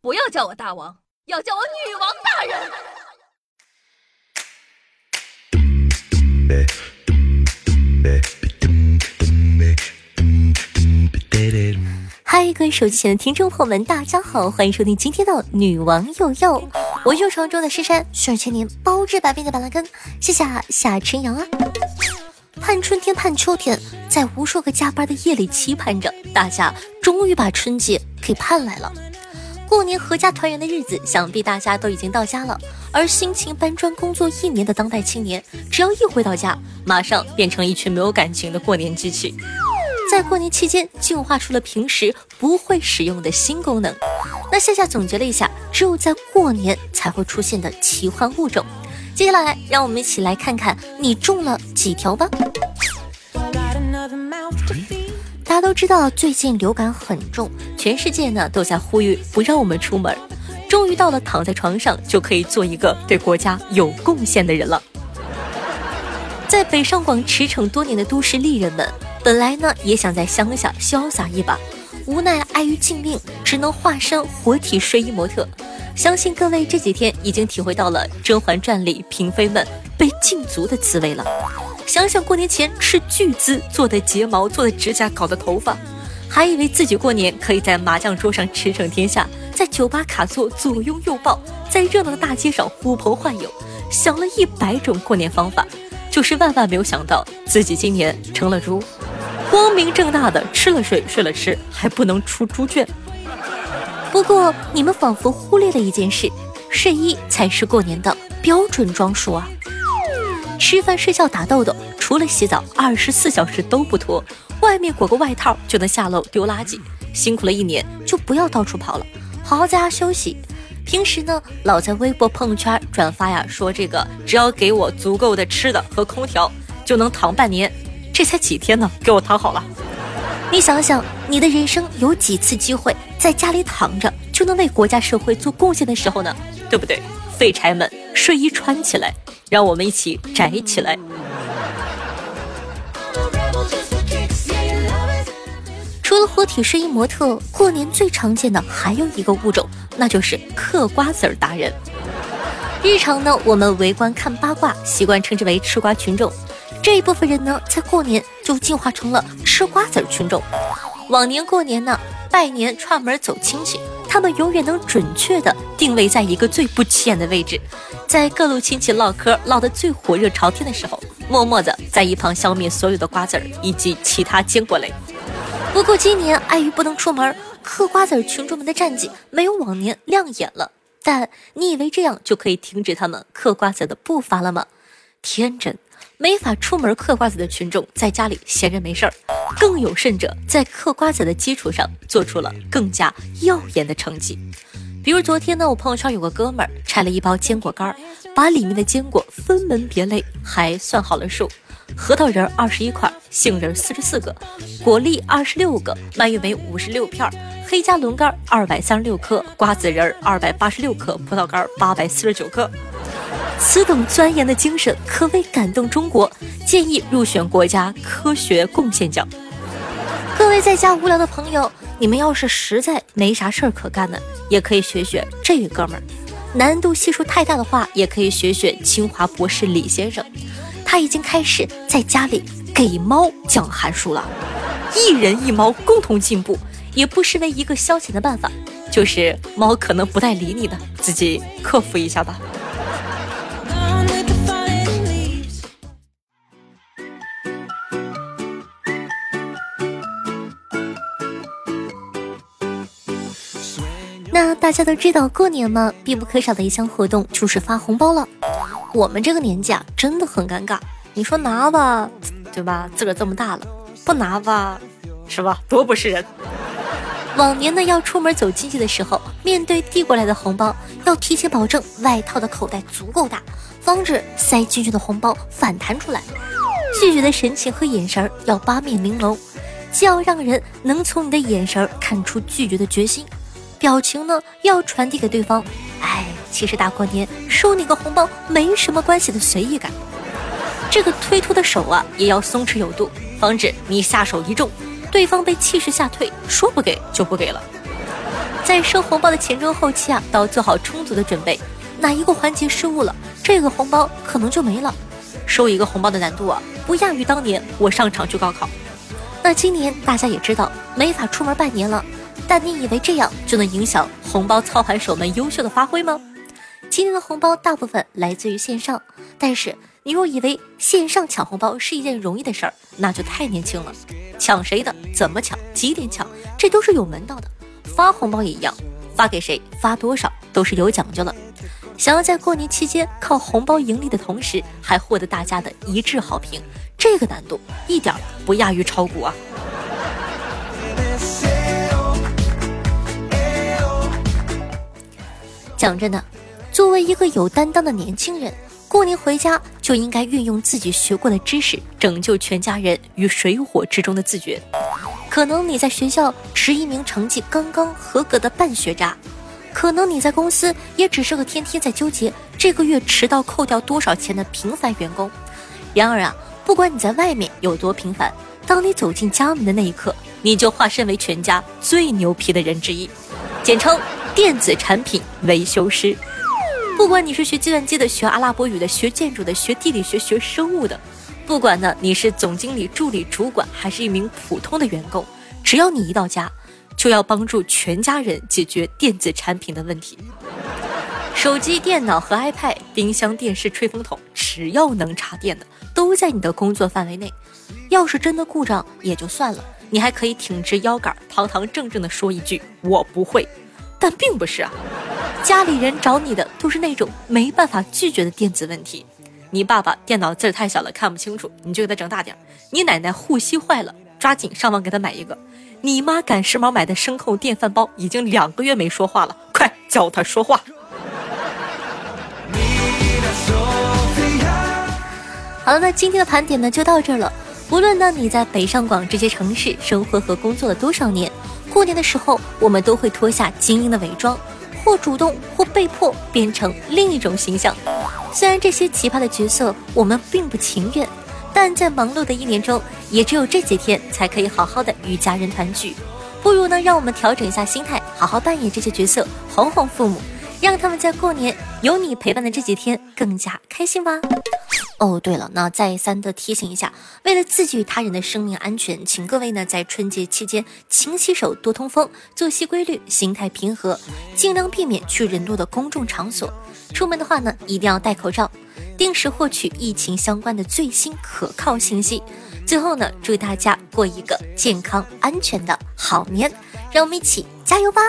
不要叫我大王，要叫我女王大人。嗨，各位手机前的听众朋友们，大家好，欢迎收听今天的《女王又又》，我是传说中的诗山，需要千年包治百病的板蓝根，谢谢夏晨阳啊！盼春天，盼秋天，在无数个加班的夜里期盼着，大家终于把春节给盼来了。过年合家团圆的日子，想必大家都已经到家了。而辛勤搬砖工作一年的当代青年，只要一回到家，马上变成一群没有感情的过年机器。在过年期间，进化出了平时不会使用的新功能。那夏夏总结了一下，只有在过年才会出现的奇幻物种。接下来，让我们一起来看看你中了几条吧。大家都知道，最近流感很重，全世界呢都在呼吁不让我们出门。终于到了躺在床上就可以做一个对国家有贡献的人了。在北上广驰骋多年的都市丽人们，本来呢也想在乡下潇洒一把，无奈碍于禁令，只能化身活体睡衣模特。相信各位这几天已经体会到了《甄嬛传》里嫔妃们被禁足的滋味了。想想过年前斥巨资做的睫毛、做的指甲、搞的头发，还以为自己过年可以在麻将桌上驰骋天下。在酒吧卡座左拥右抱，在热闹的大街上呼朋唤友，想了一百种过年方法，就是万万没有想到自己今年成了猪，光明正大的吃了睡，睡了吃，还不能出猪圈。不过你们仿佛忽略了一件事，睡衣才是过年的标准装束啊！吃饭、睡觉、打豆豆，除了洗澡，二十四小时都不脱，外面裹个外套就能下楼丢垃圾。辛苦了一年，就不要到处跑了。好好在家休息，平时呢老在微博朋友圈转发呀，说这个只要给我足够的吃的和空调，就能躺半年。这才几天呢，给我躺好了。你想想，你的人生有几次机会在家里躺着就能为国家社会做贡献的时候呢？对不对？废柴们，睡衣穿起来，让我们一起宅起来。除了活体睡衣模特，过年最常见的还有一个物种，那就是嗑瓜子儿达人。日常呢，我们围观看八卦，习惯称之为吃瓜群众。这一部分人呢，在过年就进化成了吃瓜子儿群众。往年过年呢，拜年串门走亲戚，他们永远能准确的定位在一个最不起眼的位置，在各路亲戚唠嗑唠得最火热朝天的时候，默默的在一旁消灭所有的瓜子儿以及其他坚果类。不过今年碍于不能出门，嗑瓜子群众们的战绩没有往年亮眼了。但你以为这样就可以停止他们嗑瓜子的步伐了吗？天真！没法出门嗑瓜子的群众在家里闲着没事儿，更有甚者在嗑瓜子的基础上做出了更加耀眼的成绩。比如昨天呢，我朋友圈有个哥们儿拆了一包坚果干儿，把里面的坚果分门别类，还算好了数。核桃仁二十一块，杏仁四十四个，果粒二十六个，蔓越莓五十六片，黑加仑干二百三十六颗，瓜子仁二百八十六颗，葡萄干八百四十九克。此等钻研的精神可谓感动中国，建议入选国家科学贡献奖。各位在家无聊的朋友，你们要是实在没啥事儿可干呢，也可以学学这位哥们儿；难度系数太大的话，也可以学学清华博士李先生。他已经开始在家里给猫讲函数了，一人一猫共同进步，也不失为一个消遣的办法。就是猫可能不太理你的，自己克服一下吧。那大家都知道，过年嘛，必不可少的一项活动就是发红包了。我们这个年纪啊，真的很尴尬。你说拿吧，对吧？自个儿这么大了，不拿吧，是吧？多不是人。往年呢，要出门走亲戚的时候，面对递过来的红包，要提前保证外套的口袋足够大，防止塞进去的红包反弹出来。拒绝的神情和眼神要八面玲珑，既要让人能从你的眼神看出拒绝的决心，表情呢要传递给对方。哎。其实大过年收你个红包没什么关系的随意感，这个推脱的手啊也要松弛有度，防止你下手一重，对方被气势吓退，说不给就不给了。在收红包的前中后期啊，都要做好充足的准备。哪一个环节失误了，这个红包可能就没了。收一个红包的难度啊，不亚于当年我上场去高考。那今年大家也知道没法出门拜年了，但你以为这样就能影响红包操盘手们优秀的发挥吗？今年的红包大部分来自于线上，但是你若以为线上抢红包是一件容易的事儿，那就太年轻了。抢谁的？怎么抢？几点抢？这都是有门道的。发红包也一样，发给谁？发多少？都是有讲究的。想要在过年期间靠红包盈利的同时，还获得大家的一致好评，这个难度一点不亚于炒股啊！讲真的，作为一个有担当的年轻人，过年回家就应该运用自己学过的知识，拯救全家人于水火之中的自觉。可能你在学校是一名成绩刚刚合格的半学渣。可能你在公司也只是个天天在纠结这个月迟到扣掉多少钱的平凡员工。然而啊，不管你在外面有多平凡，当你走进家门的那一刻，你就化身为全家最牛皮的人之一，简称电子产品维修师。不管你是学计算机的、学阿拉伯语的、学建筑的、学地理学、学生物的，不管呢你是总经理、助理、主管，还是一名普通的员工，只要你一到家。就要帮助全家人解决电子产品的问题。手机、电脑和 iPad、冰箱、电视、吹风筒，只要能插电的，都在你的工作范围内。要是真的故障也就算了，你还可以挺直腰杆，堂堂正正的说一句“我不会”。但并不是啊，家里人找你的都是那种没办法拒绝的电子问题。你爸爸电脑字太小了看不清楚，你就给他整大点。你奶奶护膝坏了，抓紧上网给他买一个。你妈赶时髦买的声控电饭煲已经两个月没说话了，快教他说话。好了，那今天的盘点呢就到这儿了。无论呢你在北上广这些城市生活和工作了多少年，过年的时候我们都会脱下精英的伪装，或主动或被迫变成另一种形象。虽然这些奇葩的角色我们并不情愿。但在忙碌的一年中，也只有这几天才可以好好的与家人团聚，不如呢，让我们调整一下心态，好好扮演这些角色，哄哄父母，让他们在过年有你陪伴的这几天更加开心吧。哦，对了，那再三的提醒一下，为了自己与他人的生命安全，请各位呢在春节期间勤洗手、多通风、作息规律、心态平和，尽量避免去人多的公众场所。出门的话呢，一定要戴口罩。定时获取疫情相关的最新可靠信息。最后呢，祝大家过一个健康安全的好年，让我们一起加油吧！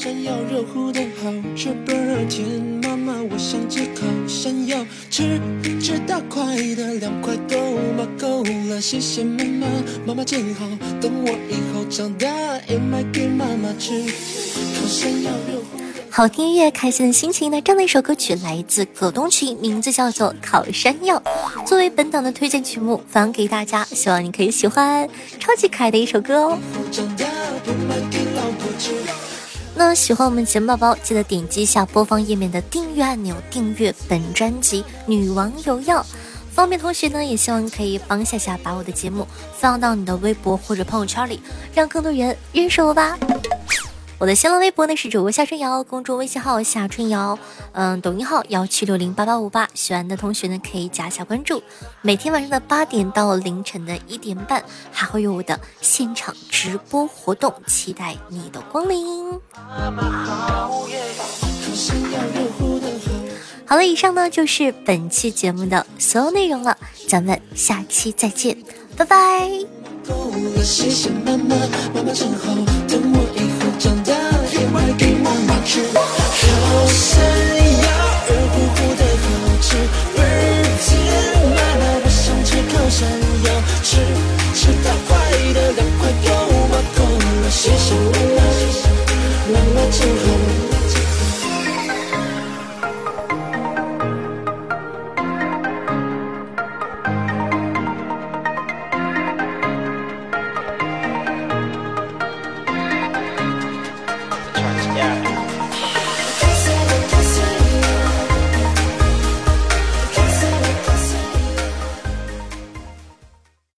山药热乎的好吃倍儿甜，妈妈我想吃烤山药，吃吃大块的，两块都嘛够了，谢谢妈妈，妈妈真好，等我以后长大也买给妈妈吃。烤山药热乎。好听音乐，开心的心情呢？这样的一首歌曲来自葛东群，名字叫做《烤山药》，作为本档的推荐曲目，放给大家，希望你可以喜欢，超级可爱的一首歌哦。那喜欢我们节目宝宝，记得点击一下播放页面的订阅按钮，订阅本专辑《女王有药》。方便同学呢，也希望可以帮夏夏把我的节目放到你的微博或者朋友圈里，让更多人认识我吧。我的新浪微博呢是主播夏春瑶，公众微信号夏春瑶，嗯，抖音号幺七六零八八五八，喜欢的同学呢可以加一下关注。每天晚上的八点到凌晨的一点半，还会有我的现场直播活动，期待你的光临。好了，以上呢就是本期节目的所有内容了，咱们下期再见，拜拜。长大也